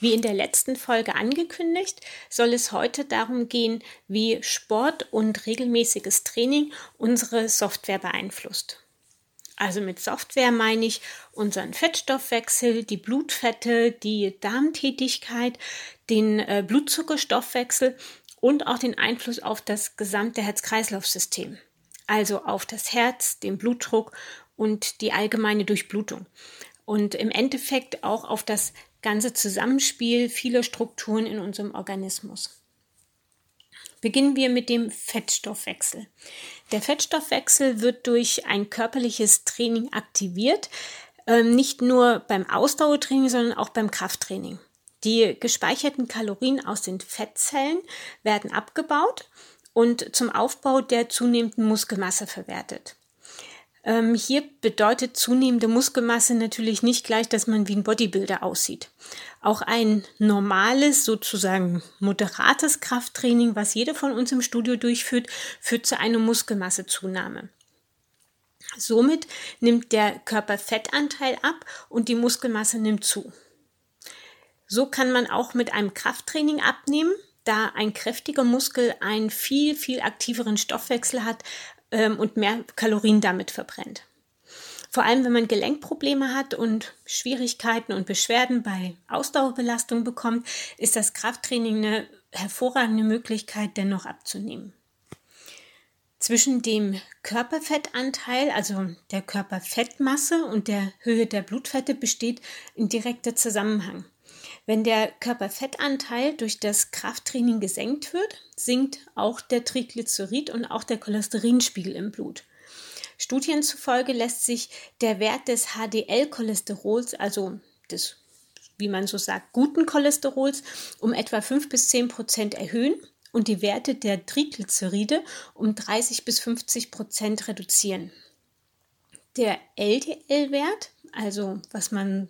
Wie in der letzten Folge angekündigt, soll es heute darum gehen, wie Sport und regelmäßiges Training unsere Software beeinflusst. Also mit Software meine ich unseren Fettstoffwechsel, die Blutfette, die Darmtätigkeit, den äh, Blutzuckerstoffwechsel und auch den Einfluss auf das gesamte Herz-Kreislauf-System. Also auf das Herz, den Blutdruck und die allgemeine Durchblutung. Und im Endeffekt auch auf das ganze Zusammenspiel vieler Strukturen in unserem Organismus. Beginnen wir mit dem Fettstoffwechsel. Der Fettstoffwechsel wird durch ein körperliches Training aktiviert, ähm, nicht nur beim Ausdauertraining, sondern auch beim Krafttraining. Die gespeicherten Kalorien aus den Fettzellen werden abgebaut und zum Aufbau der zunehmenden Muskelmasse verwertet. Ähm, hier bedeutet zunehmende Muskelmasse natürlich nicht gleich, dass man wie ein Bodybuilder aussieht. Auch ein normales, sozusagen moderates Krafttraining, was jeder von uns im Studio durchführt, führt zu einer Muskelmassezunahme. Somit nimmt der Körperfettanteil ab und die Muskelmasse nimmt zu. So kann man auch mit einem Krafttraining abnehmen, da ein kräftiger Muskel einen viel, viel aktiveren Stoffwechsel hat ähm, und mehr Kalorien damit verbrennt. Vor allem, wenn man Gelenkprobleme hat und Schwierigkeiten und Beschwerden bei Ausdauerbelastung bekommt, ist das Krafttraining eine hervorragende Möglichkeit, dennoch abzunehmen. Zwischen dem Körperfettanteil, also der Körperfettmasse und der Höhe der Blutfette besteht ein direkter Zusammenhang. Wenn der Körperfettanteil durch das Krafttraining gesenkt wird, sinkt auch der Triglycerid und auch der Cholesterinspiegel im Blut. Studien zufolge lässt sich der Wert des HDL-Cholesterols, also des, wie man so sagt, guten Cholesterols, um etwa 5 bis 10 Prozent erhöhen und die Werte der Triglyceride um 30 bis 50 Prozent reduzieren. Der LDL-Wert, also was man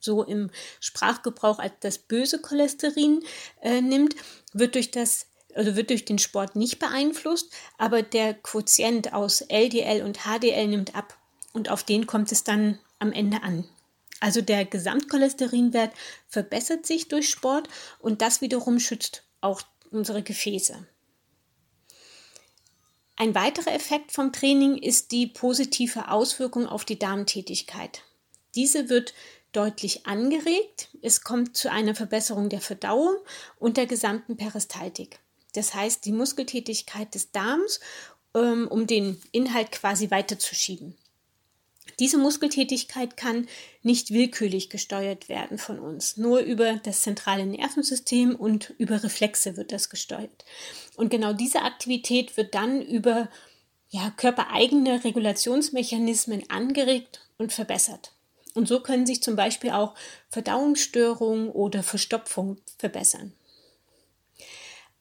so im Sprachgebrauch als das böse Cholesterin äh, nimmt, wird durch das also wird durch den Sport nicht beeinflusst, aber der Quotient aus LDL und HDL nimmt ab und auf den kommt es dann am Ende an. Also der Gesamtcholesterinwert verbessert sich durch Sport und das wiederum schützt auch unsere Gefäße. Ein weiterer Effekt vom Training ist die positive Auswirkung auf die Darmtätigkeit. Diese wird deutlich angeregt. Es kommt zu einer Verbesserung der Verdauung und der gesamten Peristaltik. Das heißt, die Muskeltätigkeit des Darms, ähm, um den Inhalt quasi weiterzuschieben. Diese Muskeltätigkeit kann nicht willkürlich gesteuert werden von uns. Nur über das zentrale Nervensystem und über Reflexe wird das gesteuert. Und genau diese Aktivität wird dann über ja, körpereigene Regulationsmechanismen angeregt und verbessert. Und so können sich zum Beispiel auch Verdauungsstörungen oder Verstopfung verbessern.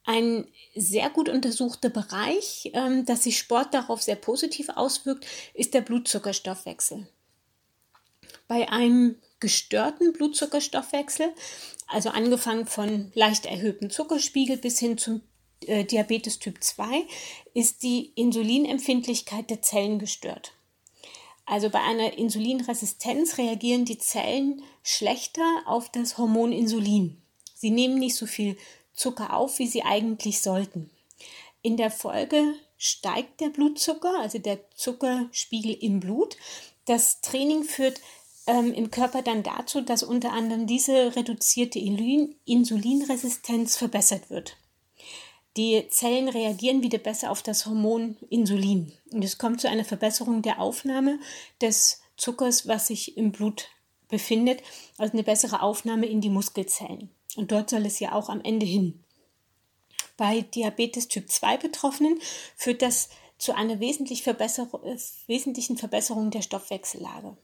Ein sehr gut untersuchter Bereich, ähm, dass sich Sport darauf sehr positiv auswirkt, ist der Blutzuckerstoffwechsel. Bei einem gestörten Blutzuckerstoffwechsel, also angefangen von leicht erhöhtem Zuckerspiegel bis hin zum äh, Diabetes Typ 2, ist die Insulinempfindlichkeit der Zellen gestört. Also bei einer Insulinresistenz reagieren die Zellen schlechter auf das Hormon Insulin. Sie nehmen nicht so viel Zucker auf, wie sie eigentlich sollten. In der Folge steigt der Blutzucker, also der Zuckerspiegel im Blut. Das Training führt ähm, im Körper dann dazu, dass unter anderem diese reduzierte Insulinresistenz verbessert wird. Die Zellen reagieren wieder besser auf das Hormon Insulin. Und es kommt zu einer Verbesserung der Aufnahme des Zuckers, was sich im Blut befindet, also eine bessere Aufnahme in die Muskelzellen. Und dort soll es ja auch am Ende hin. Bei Diabetes Typ 2 Betroffenen führt das zu einer wesentlich Verbesser wesentlichen Verbesserung der Stoffwechsellage.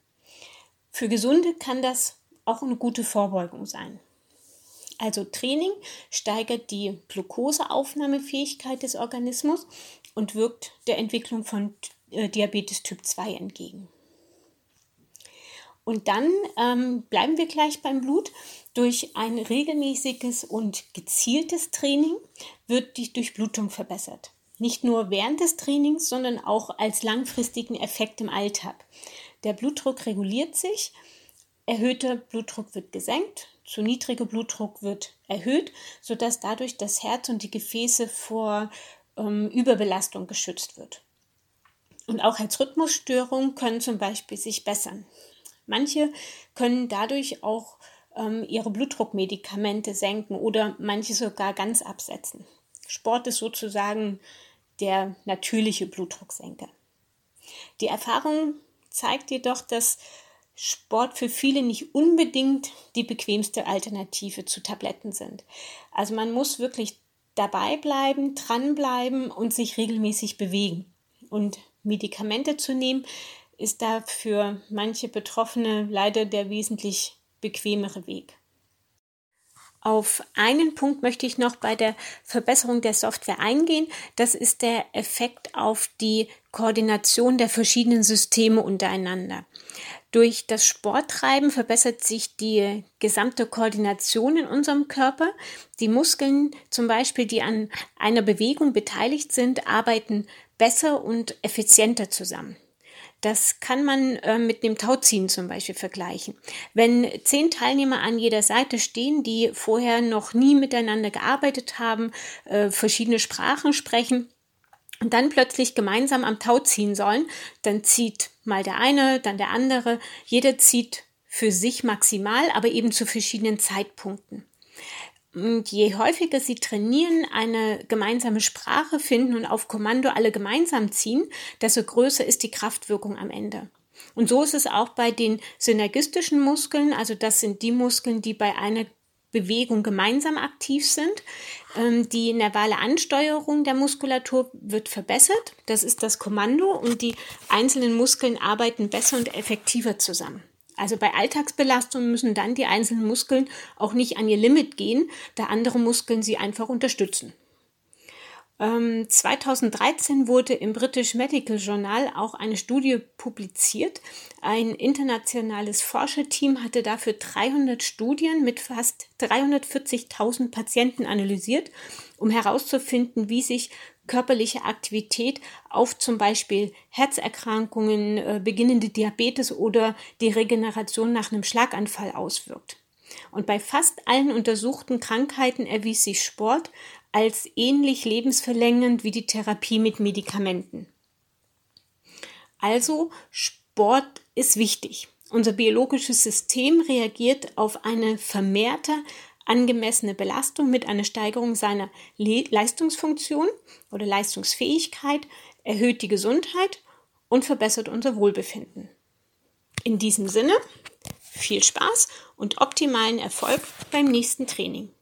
Für Gesunde kann das auch eine gute Vorbeugung sein. Also Training steigert die Glukoseaufnahmefähigkeit des Organismus und wirkt der Entwicklung von äh, Diabetes Typ 2 entgegen. Und dann ähm, bleiben wir gleich beim Blut. Durch ein regelmäßiges und gezieltes Training wird die Durchblutung verbessert. Nicht nur während des Trainings, sondern auch als langfristigen Effekt im Alltag. Der Blutdruck reguliert sich erhöhter Blutdruck wird gesenkt, zu niedriger Blutdruck wird erhöht, sodass dadurch das Herz und die Gefäße vor ähm, Überbelastung geschützt wird. Und auch Herzrhythmusstörungen können zum Beispiel sich bessern. Manche können dadurch auch ähm, ihre Blutdruckmedikamente senken oder manche sogar ganz absetzen. Sport ist sozusagen der natürliche Blutdrucksenker. Die Erfahrung zeigt jedoch, dass Sport für viele nicht unbedingt die bequemste Alternative zu Tabletten sind. Also man muss wirklich dabei bleiben, dranbleiben und sich regelmäßig bewegen. Und Medikamente zu nehmen, ist da für manche Betroffene leider der wesentlich bequemere Weg. Auf einen Punkt möchte ich noch bei der Verbesserung der Software eingehen. Das ist der Effekt auf die Koordination der verschiedenen Systeme untereinander. Durch das Sporttreiben verbessert sich die gesamte Koordination in unserem Körper. Die Muskeln zum Beispiel, die an einer Bewegung beteiligt sind, arbeiten besser und effizienter zusammen. Das kann man äh, mit dem Tauziehen zum Beispiel vergleichen. Wenn zehn Teilnehmer an jeder Seite stehen, die vorher noch nie miteinander gearbeitet haben, äh, verschiedene Sprachen sprechen, und dann plötzlich gemeinsam am Tau ziehen sollen, dann zieht mal der eine, dann der andere. Jeder zieht für sich maximal, aber eben zu verschiedenen Zeitpunkten. Und je häufiger sie trainieren, eine gemeinsame Sprache finden und auf Kommando alle gemeinsam ziehen, desto größer ist die Kraftwirkung am Ende. Und so ist es auch bei den synergistischen Muskeln, also das sind die Muskeln, die bei einer Bewegung gemeinsam aktiv sind. Ähm, die nervale Ansteuerung der Muskulatur wird verbessert. Das ist das Kommando und die einzelnen Muskeln arbeiten besser und effektiver zusammen. Also bei Alltagsbelastungen müssen dann die einzelnen Muskeln auch nicht an ihr Limit gehen, da andere Muskeln sie einfach unterstützen. 2013 ähm, wurde im British Medical Journal auch eine Studie publiziert. Ein internationales Forscherteam hatte dafür 300 Studien mit fast 340.000 Patienten analysiert, um herauszufinden, wie sich körperliche Aktivität auf zum Beispiel Herzerkrankungen, äh, beginnende Diabetes oder die Regeneration nach einem Schlaganfall auswirkt. Und bei fast allen untersuchten Krankheiten erwies sich Sport als ähnlich lebensverlängernd wie die Therapie mit Medikamenten. Also Sport ist wichtig. Unser biologisches System reagiert auf eine vermehrte angemessene Belastung mit einer Steigerung seiner Le Leistungsfunktion oder Leistungsfähigkeit, erhöht die Gesundheit und verbessert unser Wohlbefinden. In diesem Sinne, viel Spaß und optimalen Erfolg beim nächsten Training.